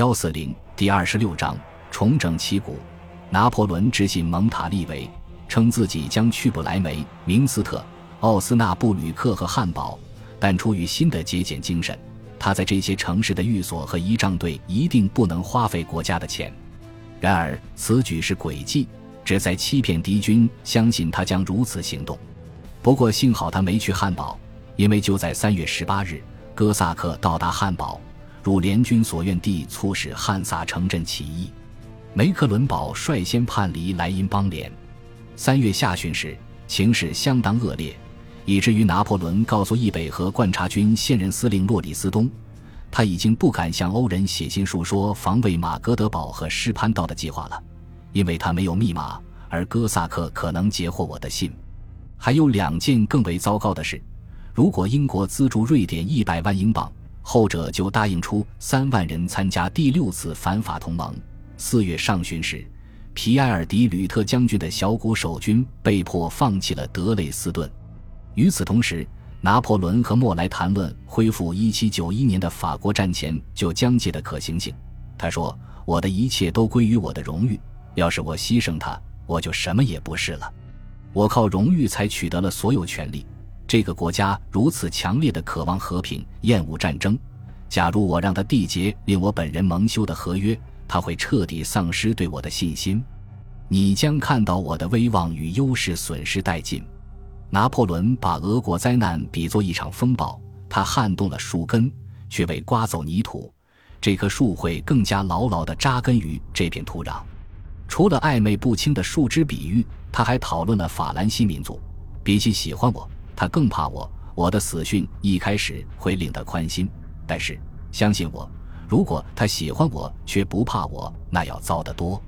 幺四零第二十六章重整旗鼓。拿破仑致信蒙塔利维，称自己将去不来梅、明斯特、奥斯纳布吕克和汉堡，但出于新的节俭精神，他在这些城市的寓所和仪仗队一定不能花费国家的钱。然而此举是诡计，旨在欺骗敌军，相信他将如此行动。不过幸好他没去汉堡，因为就在三月十八日，哥萨克到达汉堡，如联军所愿地促使汉萨城镇起义。梅克伦堡率先叛离莱茵邦联。三月下旬时，情势相当恶劣，以至于拿破仑告诉易北河观察军现任司令洛里斯东，他已经不敢向欧人写信述说防卫马格德堡和施潘道的计划了，因为他没有密码，而哥萨克可能截获我的信。还有两件更为糟糕的事：如果英国资助瑞典一百万英镑，后者就答应出三万人参加第六次反法同盟。四月上旬时，皮埃尔·迪吕特将军的小股守军被迫放弃了德累斯顿。与此同时，拿破仑和莫莱谈论恢复1791年的法国战前就疆界的可行性。他说：“我的一切都归于我的荣誉，要是我牺牲它，我就什么也不是了。我靠荣誉才取得了所有权利。这个国家如此强烈的渴望和平，厌恶战争。假如我让他缔结令我本人蒙羞的合约。”他会彻底丧失对我的信心，你将看到我的威望与优势损失殆尽。拿破仑把俄国灾难比作一场风暴，他撼动了树根，却未刮走泥土。这棵树会更加牢牢地扎根于这片土壤。除了暧昧不清的树枝比喻，他还讨论了法兰西民族。比起喜欢我，他更怕我。我的死讯一开始会令他宽心，但是相信我。如果他喜欢我却不怕我，那要糟得多。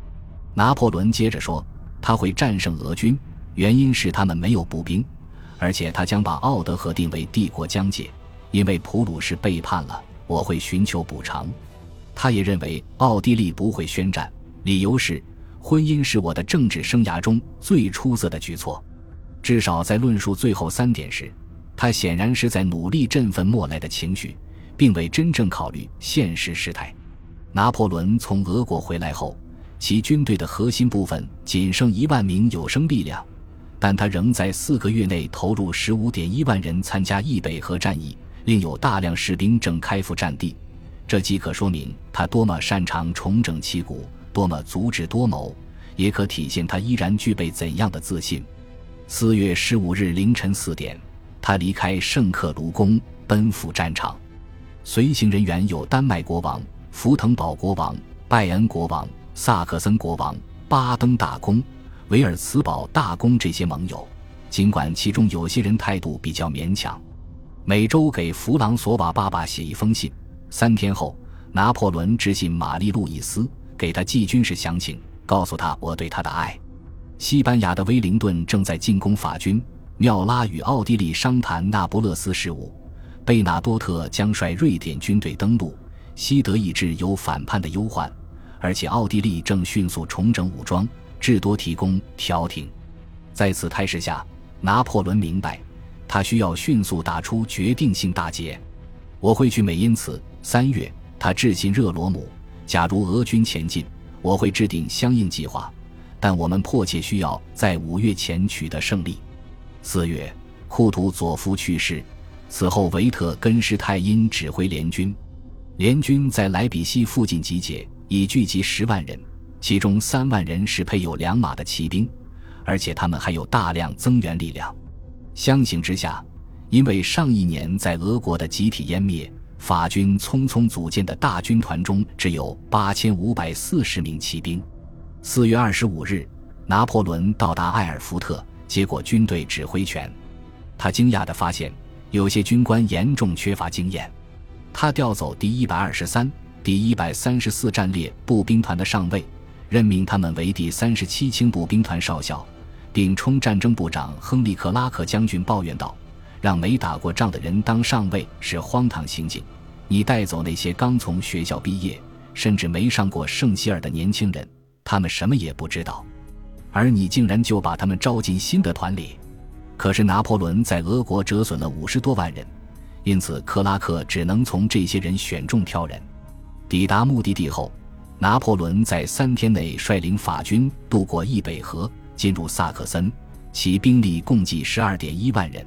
拿破仑接着说：“他会战胜俄军，原因是他们没有步兵，而且他将把奥德河定为帝国疆界，因为普鲁士背叛了。我会寻求补偿。”他也认为奥地利不会宣战，理由是婚姻是我的政治生涯中最出色的举措。至少在论述最后三点时，他显然是在努力振奋莫莱的情绪。并未真正考虑现实事态。拿破仑从俄国回来后，其军队的核心部分仅剩一万名有生力量，但他仍在四个月内投入十五点一万人参加易北河战役，另有大量士兵正开赴战地。这即可说明他多么擅长重整旗鼓，多么足智多谋，也可体现他依然具备怎样的自信。四月十五日凌晨四点，他离开圣克卢宫，奔赴战场。随行人员有丹麦国王、福腾堡国王、拜恩国王、萨克森国王、巴登大公、维尔茨堡大公这些盟友。尽管其中有些人态度比较勉强，每周给弗朗索瓦爸爸写一封信。三天后，拿破仑致信玛丽路易斯，给他寄军事详情，告诉他我对他的爱。西班牙的威灵顿正在进攻法军，缪拉与奥地利商谈那不勒斯事务。贝纳多特将率瑞典军队登陆，西德意志有反叛的忧患，而且奥地利正迅速重整武装，至多提供调停。在此态势下，拿破仑明白，他需要迅速打出决定性大捷。我会去美因茨。三月，他致信热罗姆：假如俄军前进，我会制定相应计划，但我们迫切需要在五月前取得胜利。四月，库图佐夫去世。此后，维特根施泰因指挥联军，联军在莱比锡附近集结，已聚集十万人，其中三万人是配有良马的骑兵，而且他们还有大量增援力量。相形之下，因为上一年在俄国的集体湮灭，法军匆匆组建的大军团中只有八千五百四十名骑兵。四月二十五日，拿破仑到达埃尔福特，接过军队指挥权。他惊讶地发现。有些军官严重缺乏经验，他调走第一百二十三、第一百三十四战列步兵团的上尉，任命他们为第三十七轻步兵团少校，并冲战争部长亨利克拉克将军抱怨道：“让没打过仗的人当上尉是荒唐行径。你带走那些刚从学校毕业，甚至没上过圣希尔的年轻人，他们什么也不知道，而你竟然就把他们招进新的团里。”可是拿破仑在俄国折损了五十多万人，因此克拉克只能从这些人选中挑人。抵达目的地后，拿破仑在三天内率领法军渡过易北河，进入萨克森，其兵力共计十二点一万人。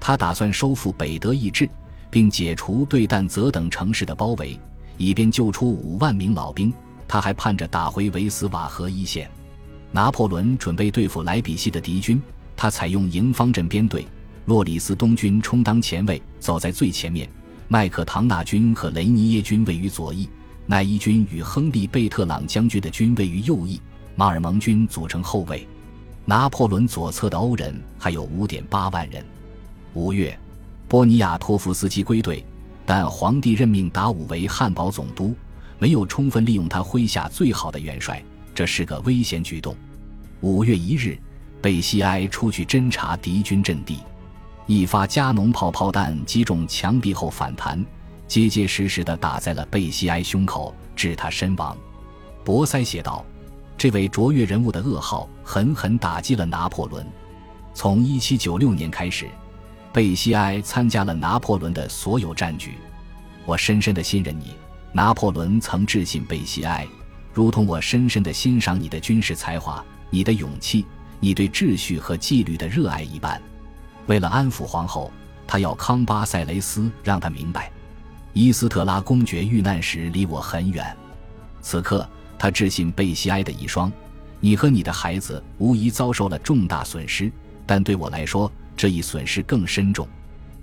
他打算收复北德意志，并解除对但泽等城市的包围，以便救出五万名老兵。他还盼着打回维斯瓦河一线。拿破仑准备对付莱比锡的敌军，他采用营方阵编队，洛里斯东军充当前卫，走在最前面；麦克唐纳军和雷尼耶军位于左翼，奈伊军与亨利贝特朗将军的军位于右翼，马尔蒙军组成后卫。拿破仑左侧的欧人还有五点八万人。五月，波尼亚托夫斯基归队，但皇帝任命达武为汉堡总督，没有充分利用他麾下最好的元帅。这是个危险举动。五月一日，贝西埃出去侦察敌军阵地，一发加农炮炮弹击中墙壁后反弹，结结实实地打在了贝西埃胸口，致他身亡。博塞写道：“这位卓越人物的噩耗狠狠打击了拿破仑。从1796年开始，贝西埃参加了拿破仑的所有战局。我深深地信任你。”拿破仑曾致信贝西埃。如同我深深的欣赏你的军事才华、你的勇气、你对秩序和纪律的热爱一般，为了安抚皇后，他要康巴塞雷斯让他明白，伊斯特拉公爵遇难时离我很远。此刻，他致信贝西埃的遗孀：“你和你的孩子无疑遭受了重大损失，但对我来说，这一损失更深重。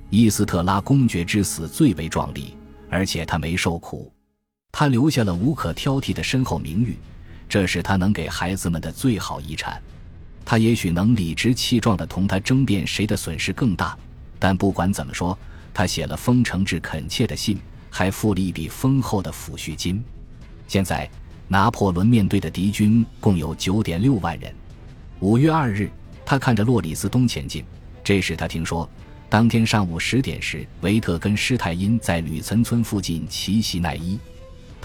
伊斯特拉公爵之死最为壮丽，而且他没受苦。”他留下了无可挑剔的深厚名誉，这是他能给孩子们的最好遗产。他也许能理直气壮地同他争辩谁的损失更大，但不管怎么说，他写了封诚挚恳切的信，还付了一笔丰厚的抚恤金。现在，拿破仑面对的敌军共有九点六万人。五月二日，他看着洛里斯东前进，这时他听说，当天上午十点时，维特根施泰因在吕岑村附近奇袭奈伊。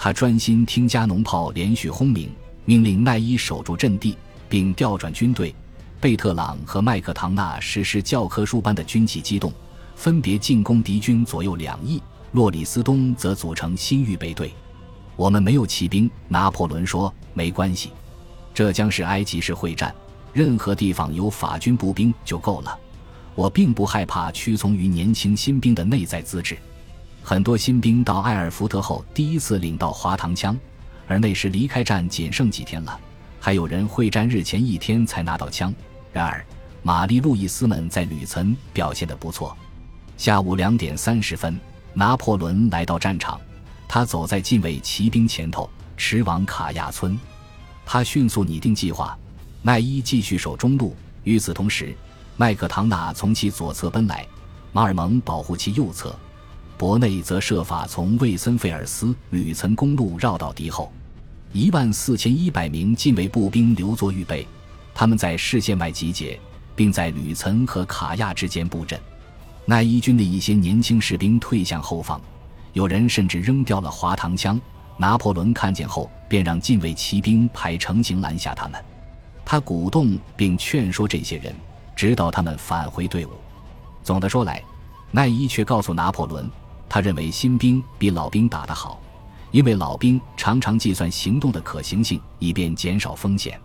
他专心听加农炮连续轰鸣，命令奈伊守住阵地，并调转军队。贝特朗和麦克唐纳实施教科书般的军旗机动，分别进攻敌军左右两翼。洛里斯东则组成新预备队。我们没有骑兵，拿破仑说：“没关系，这将是埃及式会战，任何地方有法军步兵就够了。我并不害怕屈从于年轻新兵的内在资质。”很多新兵到埃尔福特后，第一次领到滑膛枪，而那时离开战仅剩几天了。还有人会战日前一天才拿到枪。然而，玛丽路易斯们在吕岑表现得不错。下午两点三十分，拿破仑来到战场，他走在近卫骑兵前头，驰往卡亚村。他迅速拟定计划，奈伊继续守中路，与此同时，麦克唐纳从其左侧奔来，马尔蒙保护其右侧。国内则设法从魏森费尔斯吕岑公路绕到敌后，一万四千一百名近卫步兵留作预备，他们在视线外集结，并在吕岑和卡亚之间布阵。奈伊军的一些年轻士兵退向后方，有人甚至扔掉了滑膛枪。拿破仑看见后，便让近卫骑兵排成形拦下他们。他鼓动并劝说这些人，直到他们返回队伍。总的说来，奈伊却告诉拿破仑。他认为新兵比老兵打得好，因为老兵常常计算行动的可行性，以便减少风险。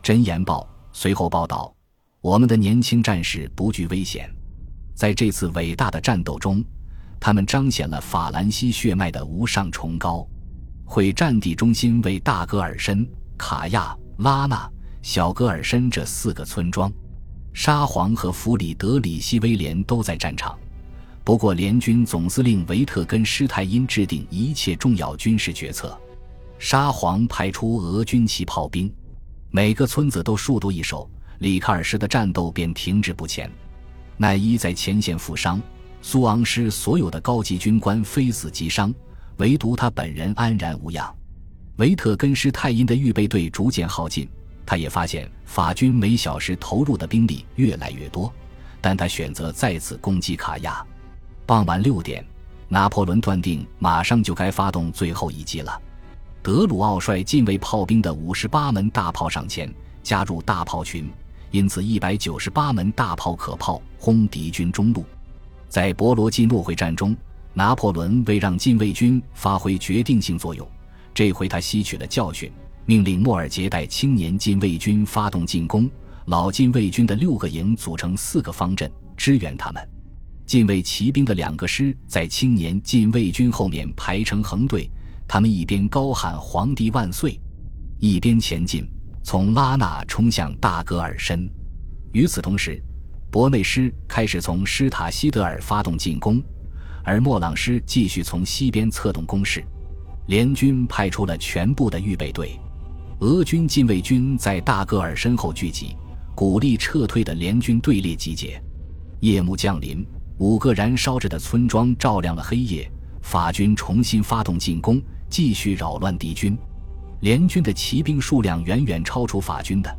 真言报随后报道，我们的年轻战士不惧危险，在这次伟大的战斗中，他们彰显了法兰西血脉的无上崇高。会战地中心为大戈尔申、卡亚、拉纳、小戈尔申这四个村庄，沙皇和弗里德里希威廉都在战场。不过，联军总司令维特根施泰因制定一切重要军事决策。沙皇派出俄军骑炮兵，每个村子都数度易手，里卡尔什的战斗便停滞不前。奈伊在前线负伤，苏昂师所有的高级军官非死即伤，唯独他本人安然无恙。维特根施泰因的预备队逐渐耗尽，他也发现法军每小时投入的兵力越来越多，但他选择再次攻击卡亚。傍晚六点，拿破仑断定马上就该发动最后一击了。德鲁奥率近卫炮兵的五十八门大炮上前，加入大炮群，因此一百九十八门大炮可炮轰敌军中路。在博罗基诺会战中，拿破仑为让禁卫军发挥决定性作用，这回他吸取了教训，命令莫尔杰带青年禁卫军发动进攻。老禁卫军的六个营组成四个方阵支援他们。禁卫骑兵的两个师在青年禁卫军后面排成横队，他们一边高喊“皇帝万岁”，一边前进，从拉纳冲向大格尔申。与此同时，博内师开始从施塔西德尔发动进攻，而莫朗师继续从西边策动攻势。联军派出了全部的预备队，俄军禁卫军在大格尔身后聚集，鼓励撤退的联军队列集结。夜幕降临，五个燃烧着的村庄照亮了黑夜。法军重新发动进攻，继续扰乱敌军。联军的骑兵数量远远超出法军的。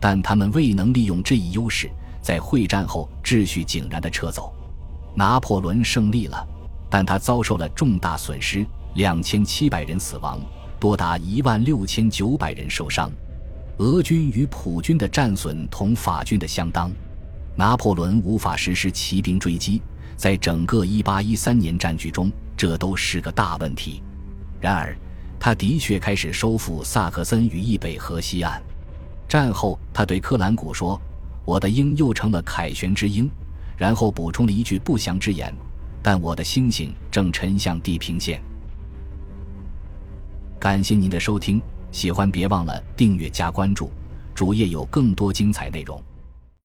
但他们未能利用这一优势，在会战后秩序井然地撤走。拿破仑胜利了，但他遭受了重大损失，两千七百人死亡，多达一万六千九百人受伤。俄军与普军的战损同法军的相当。拿破仑无法实施骑兵追击，在整个一八一三年战局中，这都是个大问题。然而，他的确开始收复萨克森与易北河西岸。战后，他对克兰古说：“我的鹰又成了凯旋之鹰。”然后补充了一句不祥之言：“但我的星星正沉向地平线。”感谢您的收听，喜欢别忘了订阅加关注，主页有更多精彩内容。